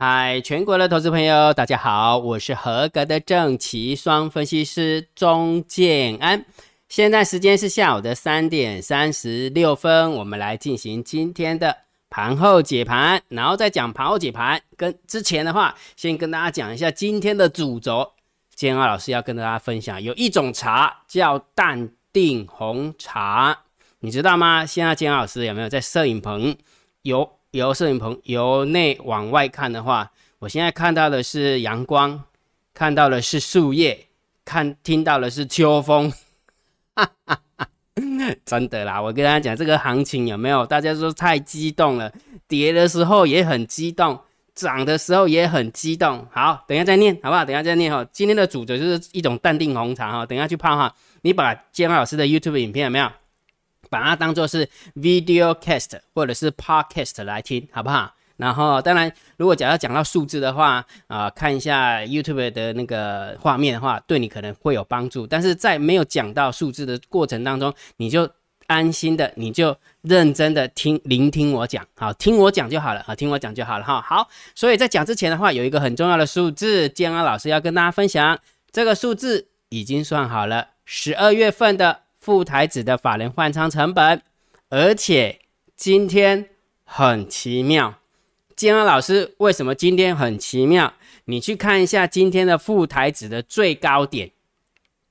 嗨，全国的投资朋友，大家好，我是合格的正奇双分析师钟建安。现在时间是下午的三点三十六分，我们来进行今天的盘后解盘。然后再讲盘后解盘，跟之前的话，先跟大家讲一下今天的主轴。建安老师要跟大家分享，有一种茶叫淡定红茶，你知道吗？现在建安老师有没有在摄影棚有？由摄影棚由内往外看的话，我现在看到的是阳光，看到的是树叶，看听到的是秋风，哈哈哈，真的啦！我跟大家讲，这个行情有没有？大家说太激动了，跌的时候也很激动，涨的时候也很激动。好，等下再念好不好？等下再念哈。今天的主角就是一种淡定红茶哈，等下去泡哈。你把建老师的 YouTube 影片有没有？把它当做是 video cast 或者是 podcast 来听，好不好？然后，当然，如果假如讲到数字的话，啊，看一下 YouTube 的那个画面的话，对你可能会有帮助。但是在没有讲到数字的过程当中，你就安心的，你就认真的听，聆听我讲，好，听我讲就好了，好，听我讲就好了，哈。好，所以在讲之前的话，有一个很重要的数字，建安老师要跟大家分享，这个数字已经算好了，十二月份的。副台子的法人换仓成本，而且今天很奇妙。金安老师为什么今天很奇妙？你去看一下今天的副台子的最高点，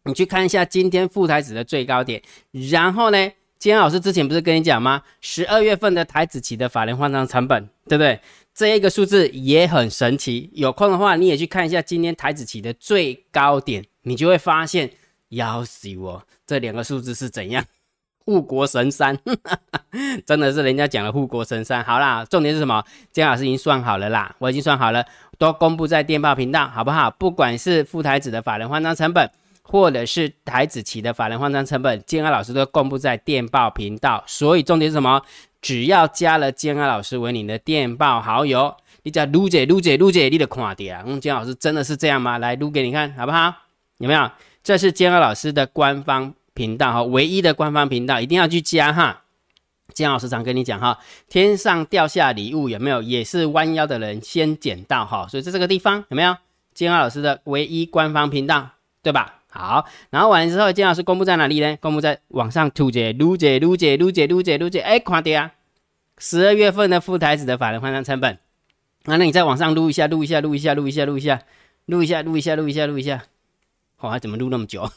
你去看一下今天副台子的最高点。然后呢，金安老师之前不是跟你讲吗？十二月份的台子期的法人换仓成本，对不对？这一个数字也很神奇。有空的话，你也去看一下今天台子期的最高点，你就会发现。要死我！这两个数字是怎样？护国神山，真的是人家讲的护国神山。好啦，重点是什么？姜老师已经算好了啦，我已经算好了，都公布在电报频道，好不好？不管是副台子的法人换张成本，或者是台子期的法人换张成本，建安老师都公布在电报频道。所以重点是什么？只要加了建安老师为你的电报好友，你叫撸姐撸姐撸姐，你的看点啊！嗯，姜老师真的是这样吗？来撸给你看，好不好？有没有？这是建二老师的官方频道哈，唯一的官方频道，一定要去加哈。建老师常跟你讲哈，天上掉下礼物有没有？也是弯腰的人先捡到哈，所以在这个地方有没有？建二老师的唯一官方频道，对吧？好，然后完了之后，建老师公布在哪里呢？公布在网上突解撸解撸解撸解撸解撸解，哎，快点啊！十二月份的副台子的法人换算成本，那那你在网上录一下，录一下，录一下，录一下，录一下，录一下，录一下，录一下，录一下。哇，怎么录那么久？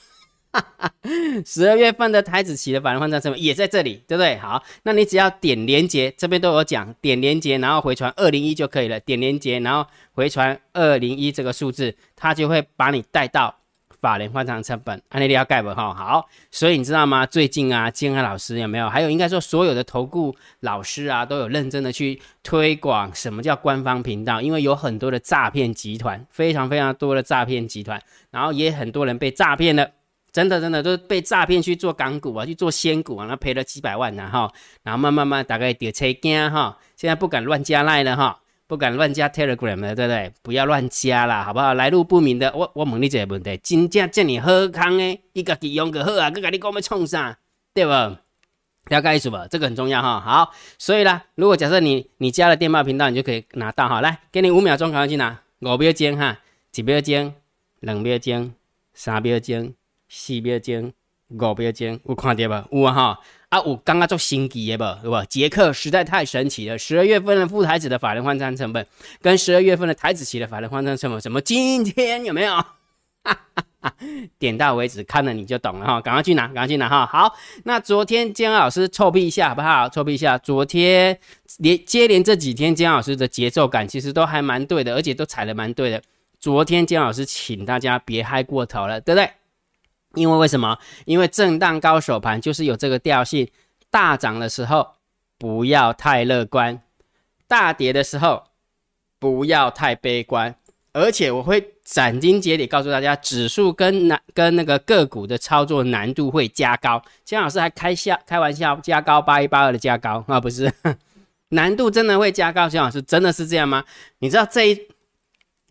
十二月份的台子期的法人换算成本也在这里，对不对？好，那你只要点连接，这边都有讲，点连接，然后回传二零一就可以了。点连接，然后回传二零一这个数字，它就会把你带到。法人换仓成本，安利利要盖不哈好，所以你知道吗？最近啊，金安老师有没有？还有应该说所有的投顾老师啊，都有认真的去推广什么叫官方频道，因为有很多的诈骗集团，非常非常多的诈骗集团，然后也很多人被诈骗了，真的真的都被诈骗去做港股啊，去做仙股啊，那赔了几百万然后，然后慢慢慢大概跌车惊哈，现在不敢乱加赖了哈。不敢乱加 Telegram 的，对不对？不要乱加啦，好不好？来路不明的，我我问你这个问题，真正叫你好康诶，伊家己用个好啊，佮甲你讲要创啥，对不？了解意思不？这个很重要哈。好，所以啦，如果假设你你加了电报频道，你就可以拿到哈。来，给你五秒钟，赶快去拿。五秒钟哈，一秒钟，两秒钟，三秒钟，四秒钟，五秒钟，有看到吧？有啊哈。啊，我刚刚做新奇的不，对吧？杰克实在太神奇了。十二月份的副台子的法人换仓成本，跟十二月份的台子期的法人换仓成本，什么？今天有没有？哈哈啊点到为止，看了你就懂了哈。赶快去拿，赶快去拿哈。好，那昨天姜老师臭屁一下好不好？臭屁一下。昨天连接连这几天姜老师的节奏感其实都还蛮对的，而且都踩的蛮对的。昨天姜老师请大家别嗨过头了，对不对？因为为什么？因为震荡高手盘就是有这个调性，大涨的时候不要太乐观，大跌的时候不要太悲观，而且我会斩钉截铁告诉大家，指数跟难跟那个个股的操作难度会加高。姜老师还开笑开玩笑，加高八一八二的加高啊，不是，难度真的会加高。姜老师真的是这样吗？你知道这一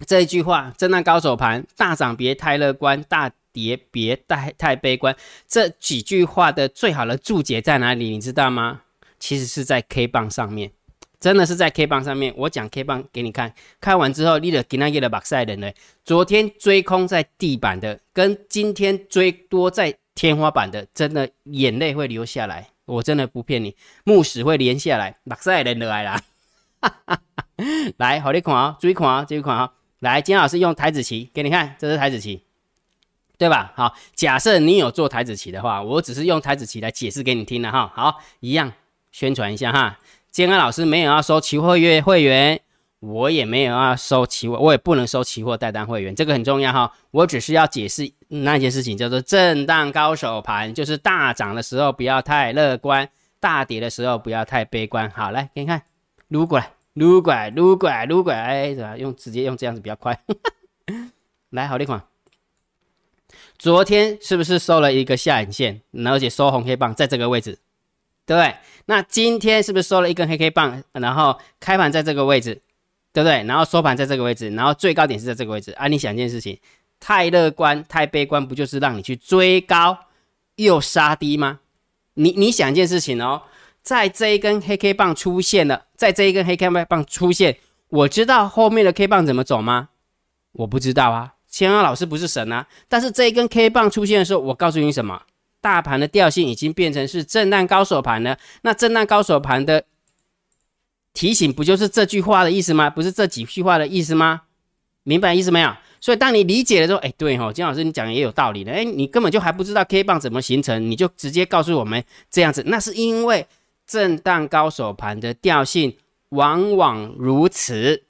这一句话，震荡高手盘大涨别太乐观，大。别别太太悲观，这几句话的最好的注解在哪里？你知道吗？其实是在 K 棒上面。真的是在 K 棒上面，我讲 K 棒给你看，看完之后，你的给那个的马赛人呢？昨天追空在地板的，跟今天追多在天花板的，真的眼泪会流下来，我真的不骗你，木屎会连下来，马赛人来啦。来，好你看啊，注意看啊，注意看啊。来，金老师用台子棋给你看，这是台子棋，对吧？好，假设你有做台子棋的话，我只是用台子棋来解释给你听的哈。好，一样宣传一下哈。建安老师没有要收期货月会员，我也没有要收期货，我也不能收期货代单会员，这个很重要哈。我只是要解释那件事情，叫做震荡高手盘，就是大涨的时候不要太乐观，大跌的时候不要太悲观。好，来给你看，撸过来，撸过来，撸过来，撸过来，哎，怎么用直接用这样子比较快？来，好，这款，昨天是不是收了一个下影线，而且收红黑棒在这个位置？对不对？那今天是不是收了一根黑 K 棒，然后开盘在这个位置，对不对？然后收盘在这个位置，然后最高点是在这个位置啊？你想一件事情，太乐观、太悲观，不就是让你去追高又杀低吗？你你想一件事情哦，在这一根黑 K 棒出现了，在这一根黑 K 棒出现，我知道后面的 K 棒怎么走吗？我不知道啊，千安老师不是神啊。但是这一根 K 棒出现的时候，我告诉你什么？大盘的调性已经变成是震荡高手盘了，那震荡高手盘的提醒不就是这句话的意思吗？不是这几句话的意思吗？明白意思没有？所以当你理解了之后，哎，对哈，金老师你讲的也有道理的，哎，你根本就还不知道 K 棒怎么形成，你就直接告诉我们这样子，那是因为震荡高手盘的调性往往如此，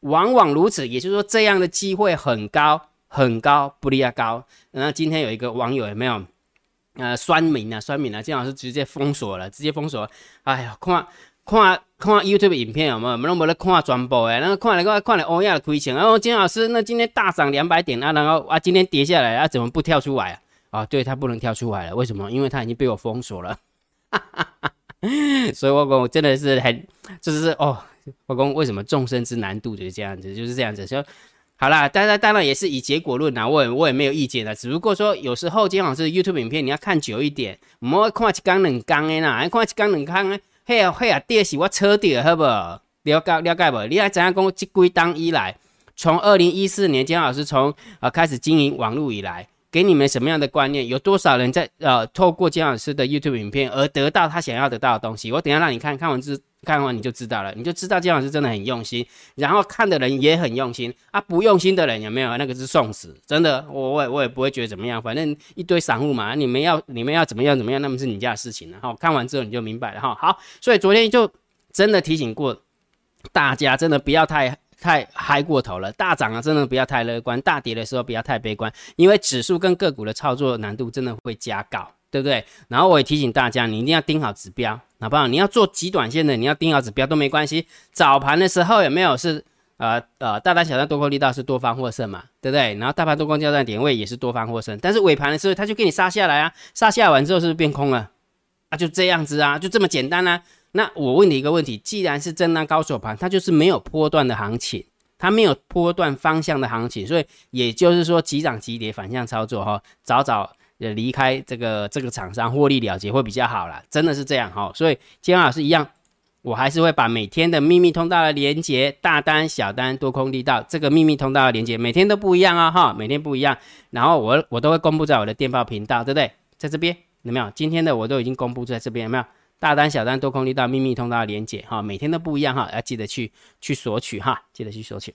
往往如此，也就是说这样的机会很高很高，不利亚高。那今天有一个网友有没有？呃，酸民啊，酸民啊，金老师直接封锁了，直接封锁。哎呀，看看看 YouTube 影片有没有？没没在看全部诶，那个看了看看了欧亚的亏钱。然后金老师，那今天大涨两百点啊，然后啊，今天跌下来啊，怎么不跳出来啊？啊，对他不能跳出来了，为什么？因为他已经被我封锁了。所以我，我真的是很，就是哦，我讲为什么众生之难度就是这样子，就是这样子说。好啦，当然当然也是以结果论呐，我也我也没有意见的，只不过说有时候金老师 YouTube 影片你要看久一点，唔好看一缸两缸的啦，看一缸两缸的，嘿啊嘿啊，跌是我扯掉，好不？了解了解不？你还怎样讲？即归当以来，从二零一四年金老师从啊开始经营网络以来，给你们什么样的观念？有多少人在呃透过金老师的 YouTube 影片而得到他想要得到的东西？我等下让你看看完之。看完你就知道了，你就知道姜老师真的很用心，然后看的人也很用心啊。不用心的人有没有？那个是送死，真的，我我也我也不会觉得怎么样，反正一堆散户嘛，你们要你们要怎么样怎么样，那么是你家的事情了哈。看完之后你就明白了哈。好，所以昨天就真的提醒过大家，真的不要太太嗨过头了。大涨啊，真的不要太乐观；大跌的时候不要太悲观，因为指数跟个股的操作难度真的会加高。对不对？然后我也提醒大家，你一定要盯好指标，好不好？你要做极短线的，你要盯好指标都没关系。早盘的时候有没有是呃呃大单小单多空力道是多方获胜嘛？对不对？然后大盘多空交战点位也是多方获胜，但是尾盘的时候它就给你杀下来啊，杀下完之后是不是变空了？啊，就这样子啊，就这么简单啊。那我问你一个问题，既然是震荡高手盘，它就是没有波段的行情，它没有波段方向的行情，所以也就是说急涨急跌反向操作哈，早早。也离开这个这个厂商获利了结会比较好啦，真的是这样哈。所以金老师一样，我还是会把每天的秘密通道的连接，大单、小单、多空力道这个秘密通道的连接，每天都不一样啊哈，每天不一样。然后我我都会公布在我的电报频道，对不对？在这边有没有？今天的我都已经公布在这边有没有？大单、小单、多空力道秘密通道的连接哈，每天都不一样哈，要记得去去索取哈，记得去索取。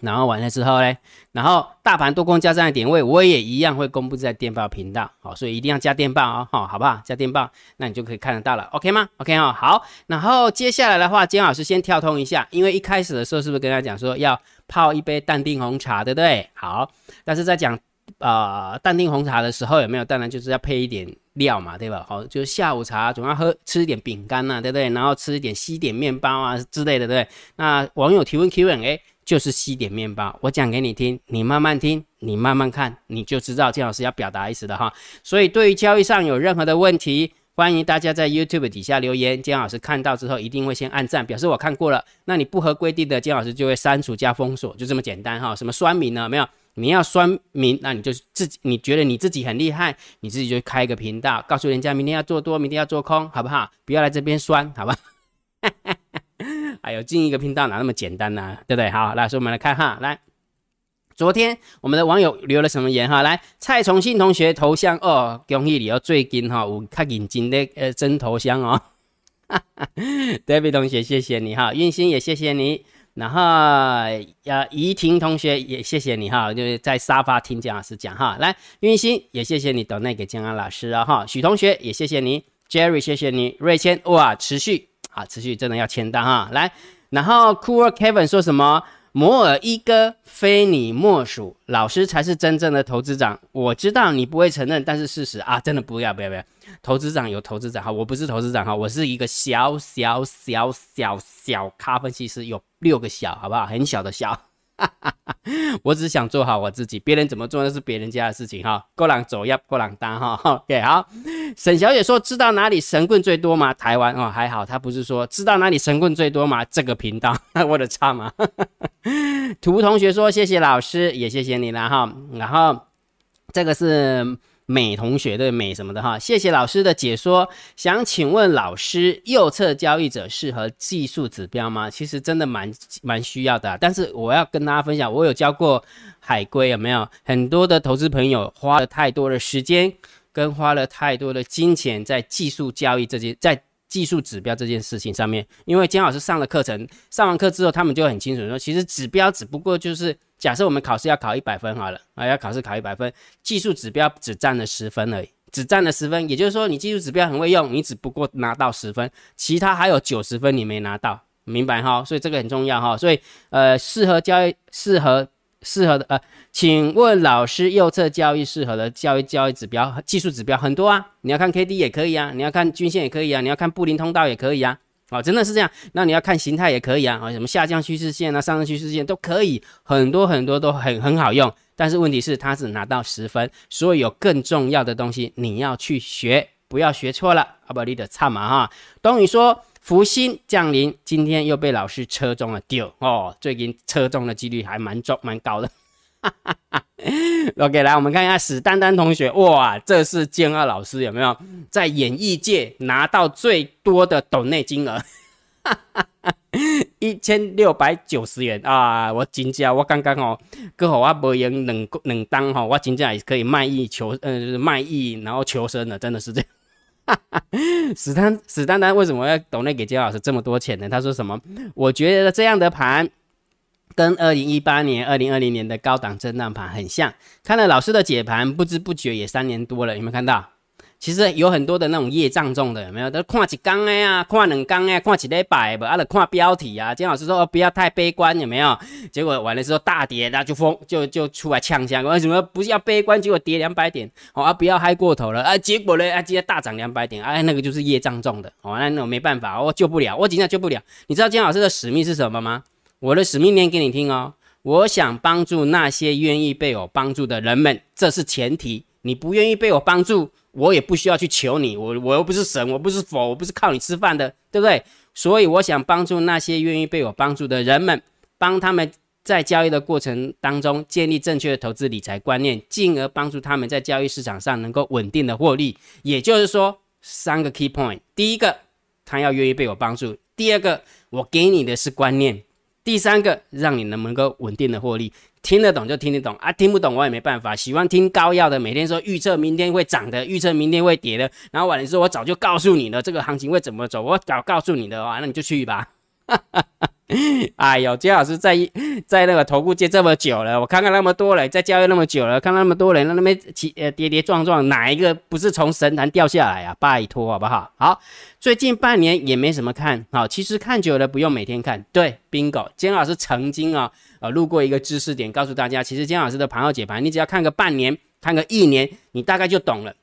然后完了之后呢，然后大盘多空交战的点位，我也一样会公布在电报频道，好，所以一定要加电报哦，好，好不好？加电报，那你就可以看得到了，OK 吗？OK 哦，好，然后接下来的话，金老师先跳通一下，因为一开始的时候是不是跟他讲说要泡一杯淡定红茶，对不对？好，但是在讲呃淡定红茶的时候，有没有？当然就是要配一点料嘛，对吧？好，就是下午茶总要喝吃一点饼干呐，对不对？然后吃一点西点面包啊之类的，对不对？那网友提问 Q&A。就是西点面包，我讲给你听，你慢慢听，你慢慢看，你就知道金老师要表达意思的哈。所以对于交易上有任何的问题，欢迎大家在 YouTube 底下留言，金老师看到之后一定会先按赞，表示我看过了。那你不合规定的，金老师就会删除加封锁，就这么简单哈。什么酸民呢？没有，你要酸民，那你就自己，你觉得你自己很厉害，你自己就开一个频道，告诉人家明天要做多，明天要做空，好不好？不要来这边酸，好吧？哎呦，进一个频道哪那么简单呢？对不对？好，来，所以我们来看哈，来，昨天我们的网友留了什么言哈？来，蔡崇信同学头像哦，恭喜你哦，最近哈有较认真的呃真头像哦。David 同学，谢谢你哈，运心也谢谢你。然后呃，怡婷同学也谢谢你哈，就是在沙发听姜老师讲哈。来，运心也谢谢你等那给姜安老师啊哈。许同学也谢谢你，Jerry 谢谢你，瑞谦哇持续啊持续真的要签单哈。来，然后 Cool Kevin 说什么？摩尔一哥非你莫属，老师才是真正的投资长。我知道你不会承认，但是事实啊，真的不要不要不要。投资长有投资长哈，我不是投资长哈，我是一个小小小小小咖分析师，有六个小，好不好？很小的小。我只想做好我自己，别人怎么做那是别人家的事情哈。过朗走要过朗单哈。OK，好。沈小姐说：“知道哪里神棍最多吗？台湾哦，还好，她不是说知道哪里神棍最多吗？这个频道，我的差吗？” 图同学说：“谢谢老师，也谢谢你了哈。”然后这个是。美同学对美什么的哈，谢谢老师的解说。想请问老师，右侧交易者适合技术指标吗？其实真的蛮蛮需要的。但是我要跟大家分享，我有教过海归，有没有？很多的投资朋友花了太多的时间，跟花了太多的金钱在技术交易这些，在技术指标这件事情上面。因为姜老师上了课程，上完课之后，他们就很清楚说，其实指标只不过就是。假设我们考试要考一百分好了啊，要考试考一百分，技术指标只占了十分而已，只占了十分，也就是说你技术指标很会用，你只不过拿到十分，其他还有九十分你没拿到，明白哈？所以这个很重要哈。所以呃，适合交易，适合适合的呃，请问老师，右侧交易适合的交易交易指标、技术指标很多啊，你要看 K D 也可以啊，你要看均线也可以啊，你要看布林通道也可以啊。哦，真的是这样。那你要看形态也可以啊，啊，什么下降趋势线啊，上升趋势线都可以，很多很多都很很好用。但是问题是，它只拿到十分，所以有更重要的东西你要去学，不要学错了。阿不，你的差嘛哈。东宇说，福星降临，今天又被老师车中了丢哦，最近车中的几率还蛮重蛮高的。OK，来我们看一下史丹丹同学，哇，这是建二老师有没有在演艺界拿到最多的斗内金额？一千六百九十元啊！我真正我刚刚哦，刚好我无用两两单哈，我真正也可以卖艺求呃，就是卖艺然后求生的，真的是这样。哈 史丹史丹丹为什么要斗内给杰老师这么多钱呢？他说什么？我觉得这样的盘。跟二零一八年、二零二零年的高档震荡盘很像。看了老师的解盘，不知不觉也三年多了，有没有看到？其实有很多的那种业障重的，有没有？都看几缸的呀，看两缸呀，看几礼拜不？啊，看标题啊。金老师说不要太悲观，有没有？结果完了之后大跌，那就疯，就就出来呛香。为什么不是要悲观？结果跌两百点，好啊，不要嗨过头了啊。结果呢，啊，今天大涨两百点，啊，那个就是业障重的，哦，那那我没办法，我救不了，我今天救不了。你知道金老师的使命是什么吗？我的使命念给你听哦，我想帮助那些愿意被我帮助的人们，这是前提。你不愿意被我帮助，我也不需要去求你。我我又不是神，我不是佛，我不是靠你吃饭的，对不对？所以我想帮助那些愿意被我帮助的人们，帮他们在交易的过程当中建立正确的投资理财观念，进而帮助他们在交易市场上能够稳定的获利。也就是说，三个 key point：第一个，他要愿意被我帮助；第二个，我给你的是观念。第三个，让你能不能够稳定的获利，听得懂就听得懂啊，听不懂我也没办法。喜欢听高要的，每天说预测明天会涨的，预测明天会跌的，然后晚上说我早就告诉你了，这个行情会怎么走，我早告诉你的话，那你就去吧。哎呦，姜老师在在那个投顾界这么久了，我看看那么多人在交易那么久了，看那么多人那边起呃跌跌撞撞，哪一个不是从神坛掉下来啊？拜托好不好？好，最近半年也没什么看好，其实看久了不用每天看。对，bingo，姜老师曾经啊呃录过一个知识点，告诉大家，其实姜老师的盘后解盘，你只要看个半年，看个一年，你大概就懂了。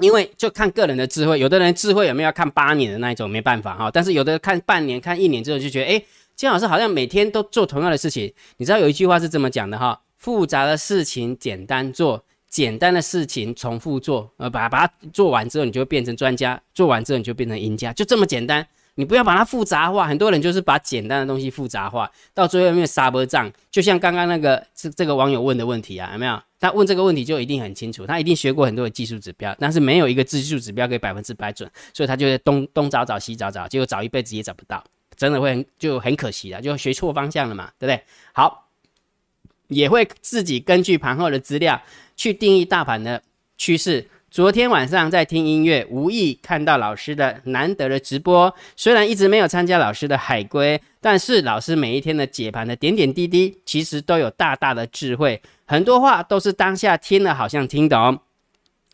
因为就看个人的智慧，有的人智慧有没有要看八年的那一种，没办法哈。但是有的看半年、看一年之后就觉得，哎。金老师好像每天都做同样的事情，你知道有一句话是这么讲的哈：复杂的事情简单做，简单的事情重复做，呃，把把它做完之后，你就会变成专家；做完之后，你就变成赢家，就这么简单。你不要把它复杂化，很多人就是把简单的东西复杂化，到最后面杀波仗。就像刚刚那个这这个网友问的问题啊，有没有？他问这个问题就一定很清楚，他一定学过很多的技术指标，但是没有一个技术指标可以百分之百准，所以他就东东找找西找找，结果找一辈子也找不到。真的会很就很可惜了，就学错方向了嘛，对不对？好，也会自己根据盘后的资料去定义大盘的趋势。昨天晚上在听音乐，无意看到老师的难得的直播。虽然一直没有参加老师的海归，但是老师每一天的解盘的点点滴滴，其实都有大大的智慧。很多话都是当下听了好像听懂，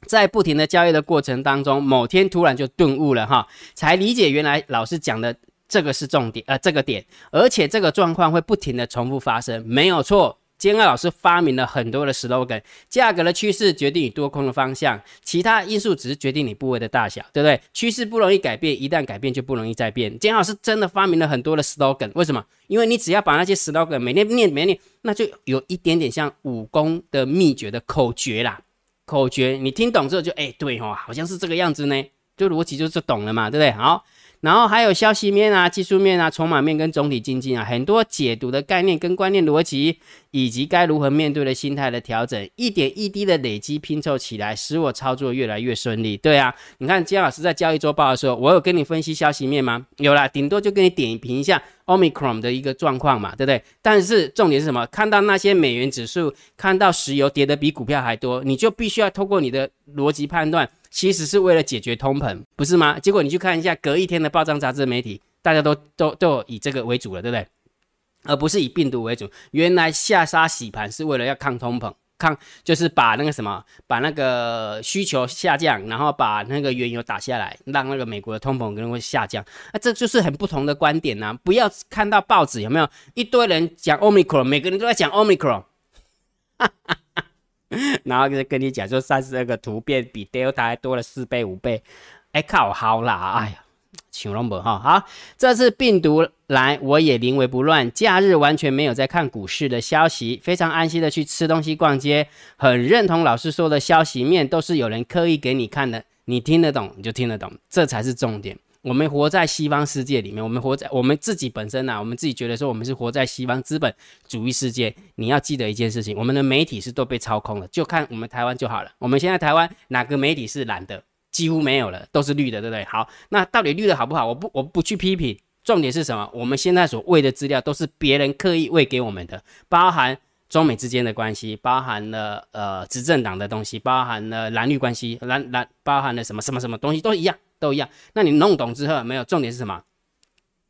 在不停的交易的过程当中，某天突然就顿悟了哈，才理解原来老师讲的这个是重点，呃，这个点，而且这个状况会不停的重复发生，没有错。坚二老师发明了很多的 slogan，价格的趋势决定你多空的方向，其他因素只是决定你部位的大小，对不对？趋势不容易改变，一旦改变就不容易再变。坚老师真的发明了很多的 slogan，为什么？因为你只要把那些 slogan 每天念每天念，那就有一点点像武功的秘诀的口诀啦。口诀你听懂之后就哎对哦，好像是这个样子呢，就逻辑就是懂了嘛，对不对？好。然后还有消息面啊、技术面啊、筹码面跟总体经济啊，很多解读的概念跟观念逻辑，以及该如何面对的心态的调整，一点一滴的累积拼凑起来，使我操作越来越顺利。对啊，你看姜老师在交易周报的时候，我有跟你分析消息面吗？有啦，顶多就跟你点评一下 Omicron 的一个状况嘛，对不对？但是重点是什么？看到那些美元指数，看到石油跌的比股票还多，你就必须要透过你的逻辑判断。其实是为了解决通膨，不是吗？结果你去看一下隔一天的报章杂志媒体，大家都都都以这个为主了，对不对？而不是以病毒为主。原来下杀洗盘是为了要抗通膨，抗就是把那个什么，把那个需求下降，然后把那个原油打下来，让那个美国的通膨可能会下降。那这就是很不同的观点呐！不要看到报纸有没有一堆人讲 Omicron，每个人都在讲 Omicron。然后就跟你讲说，三十二个图片比 Delta 还多了四倍五倍，哎靠，好啦，哎呀，请龙伯哈，好，这次病毒来我也临危不乱，假日完全没有在看股市的消息，非常安心的去吃东西逛街，很认同老师说的消息面都是有人刻意给你看的，你听得懂你就听得懂，这才是重点。我们活在西方世界里面，我们活在我们自己本身呐，我们自己觉得说我们是活在西方资本主义世界。你要记得一件事情，我们的媒体是都被操控了，就看我们台湾就好了。我们现在台湾哪个媒体是蓝的？几乎没有了，都是绿的，对不对？好，那到底绿的好不好？我不我不去批评，重点是什么？我们现在所喂的资料都是别人刻意喂给我们的，包含中美之间的关系，包含了呃执政党的东西，包含了蓝绿关系，蓝蓝包含了什么什么什么东西都一样。都一样，那你弄懂之后没有？重点是什么？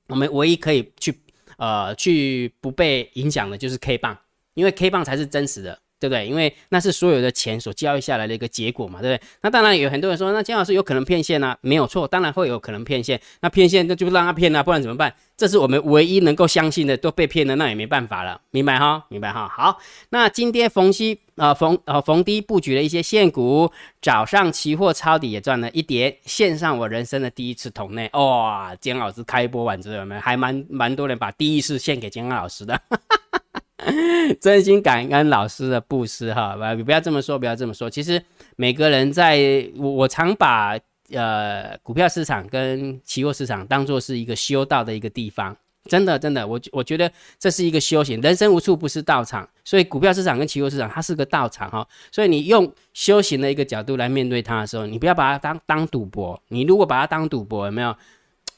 我们唯一可以去呃去不被影响的就是 K 棒，因为 K 棒才是真实的，对不对？因为那是所有的钱所交易下来的一个结果嘛，对不对？那当然有很多人说，那姜老师有可能骗线啊，没有错，当然会有可能骗线。那骗线那就让他骗啊，不然怎么办？这是我们唯一能够相信的，都被骗了，那也没办法了，明白哈？明白哈？好，那今天逢低呃逢呃逢低布局了一些现股，早上期货抄底也赚了一点，线上我人生的第一次同内，哇！姜老师开播完之后，有还蛮蛮多人把第一次献给姜老师的，真心感恩老师的布施哈！不不要这么说，不要这么说，其实每个人在我我常把。呃，股票市场跟期货市场当做是一个修道的一个地方，真的真的，我我觉得这是一个修行，人生无处不是道场，所以股票市场跟期货市场它是个道场哈，所以你用修行的一个角度来面对它的时候，你不要把它当当赌博，你如果把它当赌博，有没有？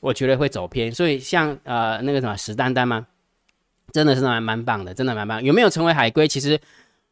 我觉得会走偏。所以像呃那个什么史丹丹吗？真的是蛮蛮棒的，真的蛮棒。有没有成为海龟？其实。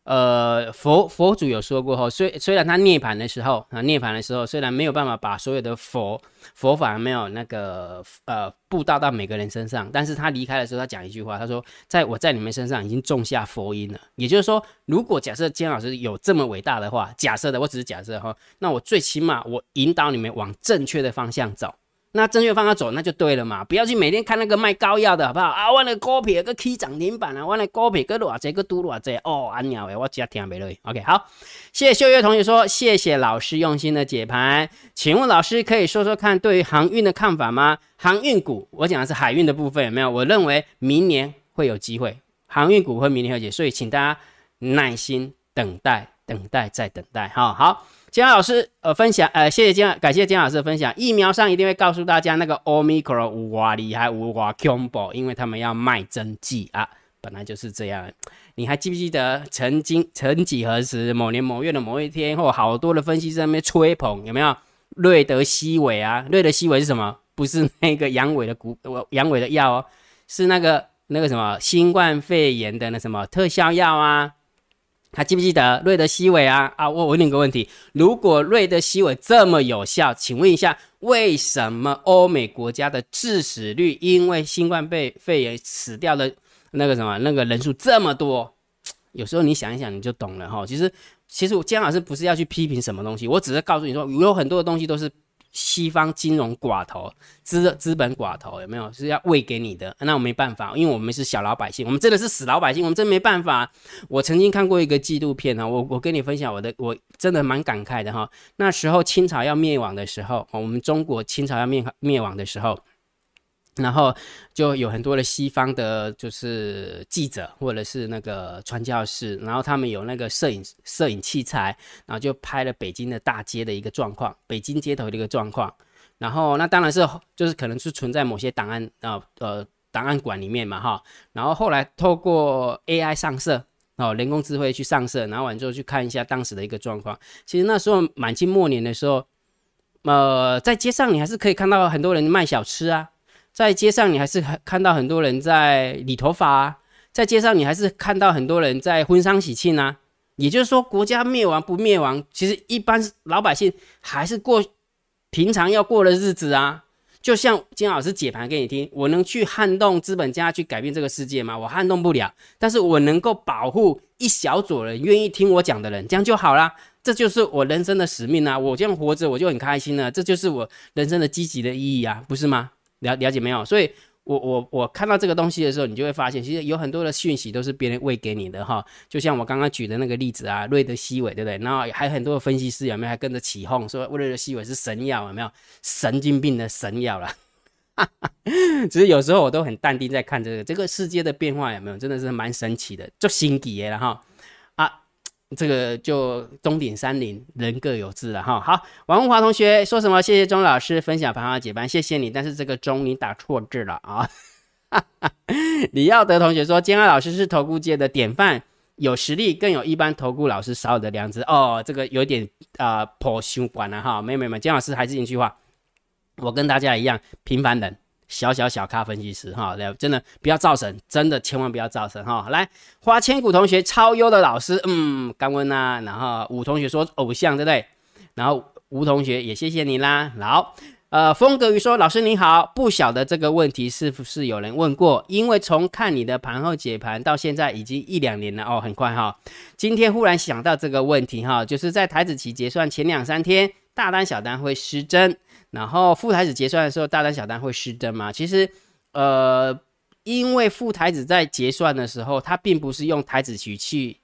呃，佛佛祖有说过哈，虽虽然他涅槃的时候啊，涅槃的时候虽然没有办法把所有的佛佛法没有那个呃布道到每个人身上，但是他离开的时候，他讲一句话，他说，在我在你们身上已经种下佛因了。也就是说，如果假设金老师有这么伟大的话，假设的，我只是假设哈，那我最起码我引导你们往正确的方向走。那正确方向走，那就对了嘛！不要去每天看那个卖膏药的，好不好啊？我那股票个起涨停板啊，我那股票个偌济个多偌济哦，安鸟诶，我只听没了。OK，好，谢谢秀月同学说，谢谢老师用心的解盘。请问老师可以说说看，对于航运的看法吗？航运股，我讲的是海运的部分，有没有？我认为明年会有机会，航运股会明年有机会，所以请大家耐心等待，等待再等待。好好。姜老师，呃，分享，呃，谢谢姜，感谢姜老师的分享。疫苗上一定会告诉大家那个 Omicron 哇厉害，哇恐怖，因为他们要卖针剂啊，本来就是这样。你还记不记得曾经曾几何时，某年某月的某一天，或好多的分析师在那边吹捧，有没有？瑞德西韦啊，瑞德西韦是什么？不是那个阳痿的股，阳痿的药哦，是那个那个什么新冠肺炎的那什么特效药啊。还记不记得瑞德西韦啊？啊，我问你个问题：如果瑞德西韦这么有效，请问一下，为什么欧美国家的致死率因为新冠肺肺炎死掉的那个什么那个人数这么多？有时候你想一想，你就懂了哈。其实，其实我姜老师不是要去批评什么东西，我只是告诉你说，有很多的东西都是。西方金融寡头、资资本寡头有没有是要喂给你的？那我没办法，因为我们是小老百姓，我们真的是死老百姓，我们真没办法。我曾经看过一个纪录片呢，我我跟你分享我的，我真的蛮感慨的哈。那时候清朝要灭亡的时候，我们中国清朝要灭灭亡的时候。然后就有很多的西方的，就是记者或者是那个传教士，然后他们有那个摄影摄影器材，然后就拍了北京的大街的一个状况，北京街头的一个状况。然后那当然是就是可能是存在某些档案啊呃档案馆里面嘛哈。然后后来透过 AI 上色哦，人工智慧去上色，然后完之后去看一下当时的一个状况。其实那时候满清末年的时候，呃，在街上你还是可以看到很多人卖小吃啊。在街上，你还是看到很多人在理头发啊；在街上，你还是看到很多人在婚丧喜庆啊。也就是说，国家灭亡不灭亡，其实一般老百姓还是过平常要过的日子啊。就像金老师解盘给你听，我能去撼动资本家去改变这个世界吗？我撼动不了，但是我能够保护一小撮人愿意听我讲的人，这样就好啦。这就是我人生的使命啊！我这样活着，我就很开心了。这就是我人生的积极的意义啊，不是吗？了了解没有？所以，我我我看到这个东西的时候，你就会发现，其实有很多的讯息都是别人喂给你的哈。就像我刚刚举的那个例子啊，瑞德西韦，对不对？然后还有很多分析师有没有还跟着起哄说瑞德西韦是神药？有没有神经病的神药了？只是有时候我都很淡定在看这个这个世界的变化有没有？真的是蛮神奇的，就心底了哈。这个就钟鼎山林，人各有志了哈。好，王文华同学说什么？谢谢钟老师分享盘后解盘，谢谢你。但是这个钟你打错字了啊。李耀德同学说，金安老师是投顾界的典范，有实力，更有一般投顾老师少有的良知。哦，这个有点啊颇凶管了哈。没有没有，金老师还是一句话，我跟大家一样平凡人。小小小咖分析师哈，真的不要造神，真的千万不要造神哈。来，花千骨同学超优的老师，嗯，刚温呐。然后吴同学说偶像对不对？然后吴同学也谢谢你啦。好，呃，风格鱼说老师你好，不晓得这个问题是不是有人问过？因为从看你的盘后解盘到现在已经一两年了哦，很快哈。今天忽然想到这个问题哈，就是在台子期结算前两三天，大单小单会失真。然后副台子结算的时候，大单小单会失真吗？其实，呃，因为副台子在结算的时候，它并不是用台子去去。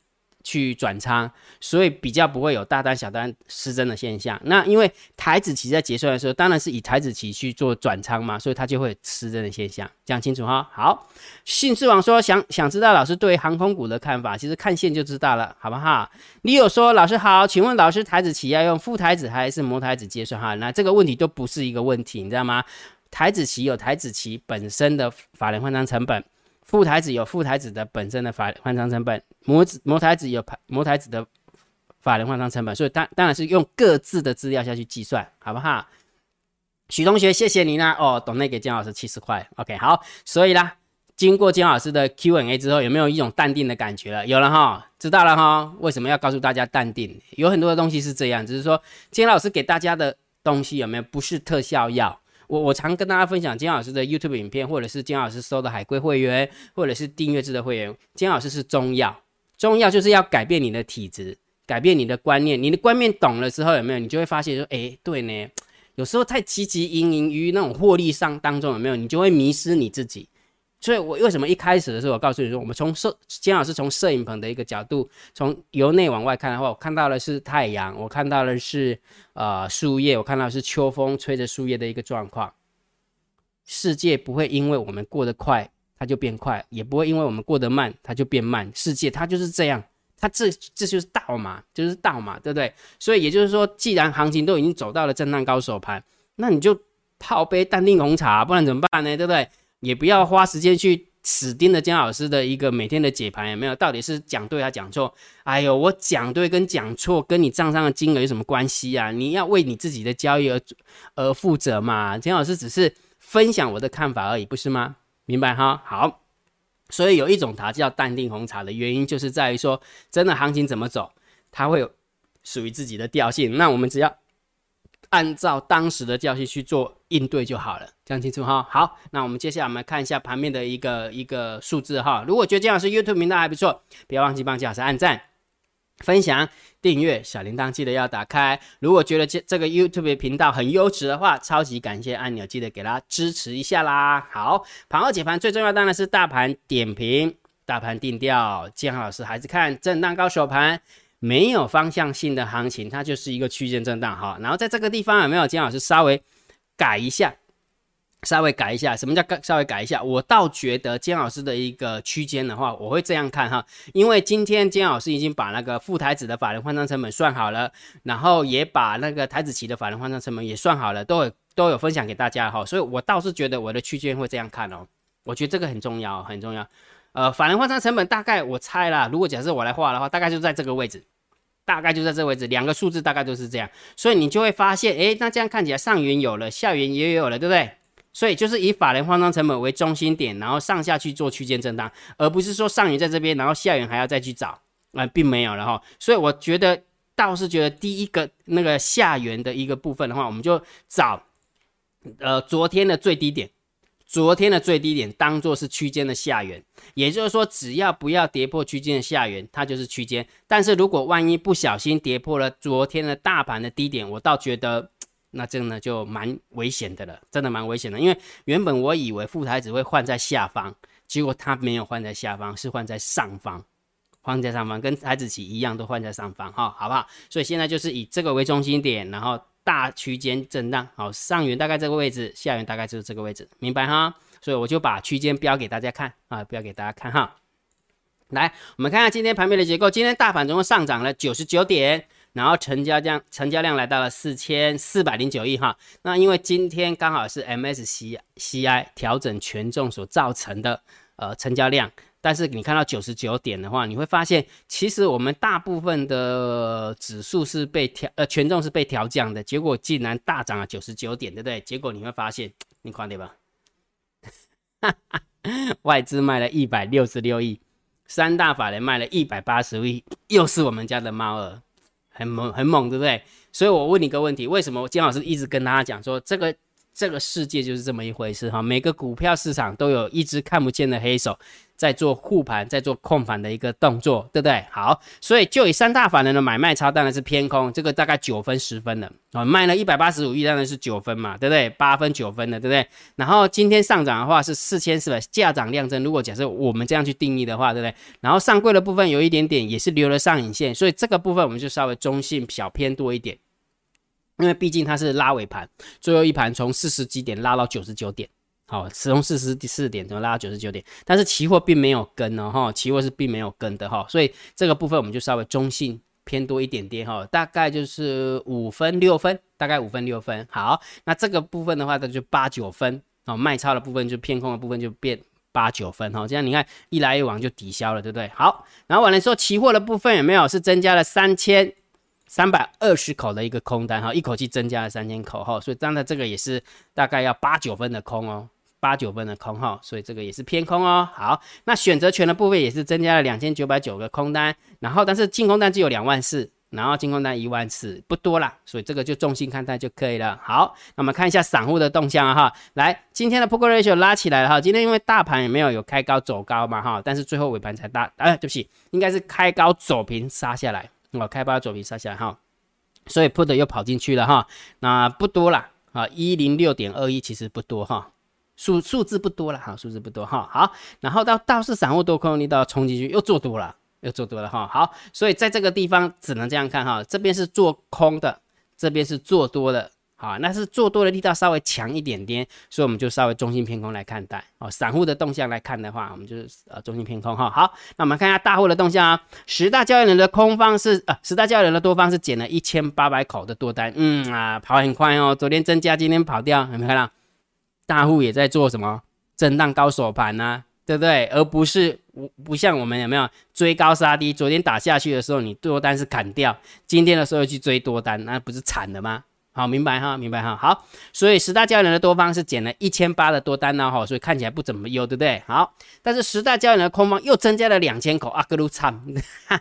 去转仓，所以比较不会有大单小单失真的现象。那因为台子期在结算的时候，当然是以台子期去做转仓嘛，所以它就会失真的现象。讲清楚哈。好，信之网说想想知道老师对航空股的看法，其实看线就知道了，好不好？你有说老师好，请问老师台子期要用副台子还是模台子结算哈？那这个问题都不是一个问题，你知道吗？台子期有台子期本身的法人换仓成本。副台子有副台子的本身的法换仓成本，模子模台子有模台子的法人换仓成本，所以当当然是用各自的资料下去计算，好不好？许同学，谢谢你啦。哦，懂那给姜老师七十块，OK，好。所以啦，经过姜老师的 Q&A 之后，有没有一种淡定的感觉了？有了哈，知道了哈。为什么要告诉大家淡定？有很多的东西是这样，只是说姜老师给大家的东西有没有不是特效药？我我常跟大家分享金老师的 YouTube 影片，或者是金老师收的海龟会员，或者是订阅制的会员。金老师是中药，中药就是要改变你的体质，改变你的观念。你的观念懂了之后，有没有？你就会发现说，哎，对呢，有时候太积极营营于那种获利上当中，有没有？你就会迷失你自己。所以，我为什么一开始的时候，我告诉你说，我们从摄金老师从摄影棚的一个角度，从由内往外看的话，我看到的是太阳，我看到的是呃树叶，我看到是秋风吹着树叶的一个状况。世界不会因为我们过得快，它就变快；也不会因为我们过得慢，它就变慢。世界它就是这样，它这这就是道嘛，就是道嘛，对不对？所以也就是说，既然行情都已经走到了震荡高手盘，那你就泡杯淡定红茶，不然怎么办呢？对不对？也不要花时间去死盯着姜老师的一个每天的解盘有没有？到底是讲对还是讲错？哎呦，我讲对跟讲错跟你账上的金额有什么关系啊？你要为你自己的交易而而负责嘛。姜老师只是分享我的看法而已，不是吗？明白哈？好，所以有一种茶叫淡定红茶的原因，就是在于说，真的行情怎么走，它会有属于自己的调性。那我们只要按照当时的调性去做应对就好了，这样清楚哈？好，那我们接下来我们看一下盘面的一个一个数字哈。如果觉得姜老师 YouTube 频道还不错，不要忘记帮姜老师按赞。分享、订阅、小铃铛记得要打开。如果觉得这这个 YouTube 频道很优质的话，超级感谢按钮记得给它支持一下啦。好，盘后解盘最重要当然是大盘点评、大盘定调。建豪老师还是看震荡高手盘，没有方向性的行情，它就是一个区间震荡哈。然后在这个地方有没有建老师稍微改一下？稍微改一下，什么叫改？稍微改一下，我倒觉得金老师的一个区间的话，我会这样看哈，因为今天金老师已经把那个副台子的法人换仓成本算好了，然后也把那个台子期的法人换仓成本也算好了，都有都有分享给大家哈，所以我倒是觉得我的区间会这样看哦，我觉得这个很重要，很重要。呃，法人换仓成本大概我猜啦，如果假设我来画的话，大概就在这个位置，大概就在这个位置，两个数字大概都是这样，所以你就会发现，诶，那这样看起来上缘有了，下缘也有了，对不对？所以就是以法人换仓成本为中心点，然后上下去做区间震荡，而不是说上缘在这边，然后下缘还要再去找啊，并没有了哈。所以我觉得倒是觉得第一个那个下缘的一个部分的话，我们就找呃昨天的最低点，昨天的最低点当做是区间的下缘，也就是说只要不要跌破区间的下缘，它就是区间。但是如果万一不小心跌破了昨天的大盘的低点，我倒觉得。那这个呢就蛮危险的了，真的蛮危险的。因为原本我以为副台子会换在下方，结果它没有换在下方，是换在上方，换在上方，跟台子棋一样都换在上方，哈，好不好？所以现在就是以这个为中心点，然后大区间震荡，好，上缘大概这个位置，下缘大概就是这个位置，明白哈？所以我就把区间标给大家看啊，标给大家看哈。来，我们看下今天盘面的结构，今天大盘总共上涨了九十九点。然后成交量成交量来到了四千四百零九亿哈，那因为今天刚好是 MSCI 调整权重所造成的呃成交量，但是你看到九十九点的话，你会发现其实我们大部分的指数是被调呃权重是被调降的，结果竟然大涨了九十九点，对不对？结果你会发现你看对吧？外资卖了一百六十六亿，三大法人卖了一百八十亿，又是我们家的猫儿。很猛，很猛，对不对？所以我问你个问题：为什么金老师一直跟大家讲说，这个这个世界就是这么一回事？哈，每个股票市场都有一只看不见的黑手。在做护盘，在做控盘的一个动作，对不对？好，所以就以三大法人的买卖差当然是偏空，这个大概九分十分的啊，卖了一百八十五亿当然是九分嘛，对不对？八分九分的，对不对？然后今天上涨的话是四千四百，价涨量增。如果假设我们这样去定义的话，对不对？然后上柜的部分有一点点也是留了上影线，所以这个部分我们就稍微中性小偏多一点，因为毕竟它是拉尾盘，最后一盘从四十几点拉到九十九点。好，从四十四点怎么拉到九十九点？但是期货并没有跟哦，哈，期货是并没有跟的哈，所以这个部分我们就稍微中性偏多一点点哈，大概就是五分六分，大概五分六分。好，那这个部分的话，它就八九分哦，卖超的部分就偏空的部分就变八九分哈，这样你看一来一往就抵消了，对不对？好，然后完了说期货的部分有没有是增加了三千三百二十口的一个空单哈，一口气增加了三千口哈，所以当然这个也是大概要八九分的空哦。八九分的空哈，所以这个也是偏空哦。好，那选择权的部分也是增加了两千九百九个空单，然后但是净空单只有两万四，然后净空单一万四，不多啦，所以这个就重心看待就可以了。好，那我们看一下散户的动向哈，来，今天的 p o k e ratio 拉起来了哈，今天因为大盘也没有有开高走高嘛哈，但是最后尾盘才大，哎，对不起，应该是开高走平杀下来，我，开高走平杀下来哈，所以 put 又跑进去了哈，那不多了，啊，一零六点二一其实不多哈。数数字不多了哈，数字不多哈，好，然后到倒是散户多空力道冲进去又做多了，又做多了哈，好，所以在这个地方只能这样看哈，这边是做空的，这边是做多的，好，那是做多的力道稍微强一点点，所以我们就稍微中性偏空来看待哦，散户的动向来看的话，我们就是呃中性偏空哈，好，那我们看一下大户的动向啊，十大交易人的空方是呃十大交易人的多方是减了一千八百口的多单，嗯啊跑很快哦，昨天增加，今天跑掉，有没有看到？大户也在做什么震荡高手盘呢？对不对？而不是不不像我们有没有追高杀低？昨天打下去的时候，你多单是砍掉；今天的时候去追多单，那不是惨了吗？好，明白哈，明白哈。好，所以十大交易人的多方是减了一千八的多单呢，哈，所以看起来不怎么优，对不对？好，但是十大交易人的空方又增加了两千口，阿格鲁惨，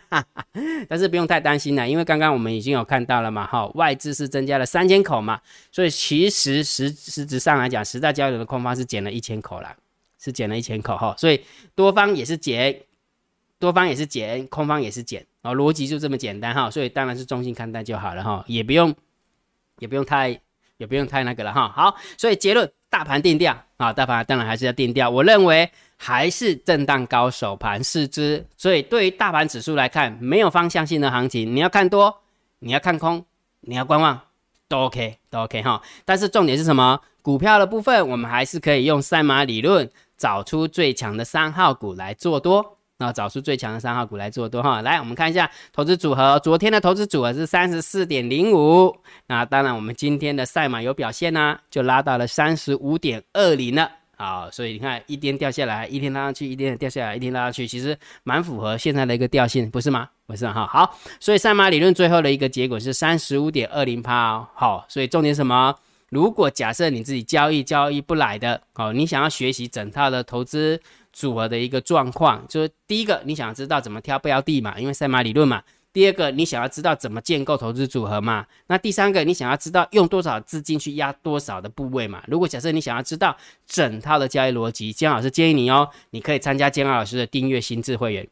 但是不用太担心了，因为刚刚我们已经有看到了嘛，哈，外资是增加了三千口嘛，所以其实实实质上来讲，十大交易人的空方是减了一千口了，是减了一千口哈，所以多方也是减，多方也是减，空方也是减，哦，逻辑就这么简单哈，所以当然是中性看待就好了哈，也不用。也不用太，也不用太那个了哈。好，所以结论，大盘定调啊，大盘当然还是要定调。我认为还是震荡高手盘四支。所以对于大盘指数来看，没有方向性的行情，你要看多，你要看空，你要观望，都 OK，都 OK 哈。但是重点是什么？股票的部分，我们还是可以用赛马理论找出最强的三号股来做多。那找出最强的三号股来做多哈，来我们看一下投资组合，昨天的投资组合是三十四点零五，那当然我们今天的赛马有表现呢，就拉到了三十五点二零了，好，所以你看一天掉下来，一天拉上去，一天掉下来，一天拉上去，其实蛮符合现在的一个调性，不是吗？不是哈，好，所以赛马理论最后的一个结果是三十五点二零趴，好，所以重点什么？如果假设你自己交易交易不来的，好，你想要学习整套的投资。组合的一个状况，就是第一个，你想要知道怎么挑标的嘛，因为赛马理论嘛；第二个，你想要知道怎么建构投资组合嘛；那第三个，你想要知道用多少资金去压多少的部位嘛。如果假设你想要知道整套的交易逻辑，姜老师建议你哦，你可以参加姜老师的订阅心智会员。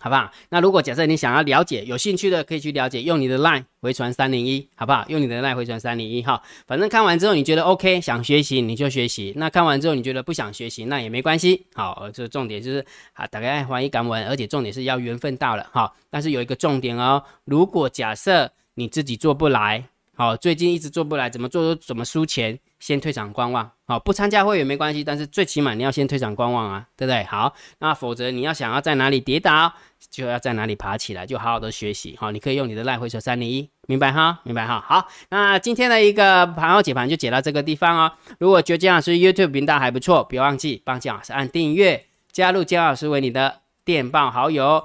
好不好？那如果假设你想要了解、有兴趣的，可以去了解，用你的 line 回传三零一，好不好？用你的 line 回传三零一，哈。反正看完之后你觉得 OK，想学习你就学习。那看完之后你觉得不想学习，那也没关系。好，这重点就是啊，大家欢迎敢问，而且重点是要缘分到了，哈。但是有一个重点哦，如果假设你自己做不来，好，最近一直做不来，怎么做都怎么输钱。先退场观望，好，不参加会员没关系，但是最起码你要先退场观望啊，对不对？好，那否则你要想要在哪里跌倒，就要在哪里爬起来，就好好的学习，好，你可以用你的赖回车三零一，明白哈？明白哈？好，那今天的一个盘后解盘就解到这个地方哦。如果觉得姜老师 YouTube 频道还不错，别忘记帮姜老师按订阅，加入姜老师为你的电报好友，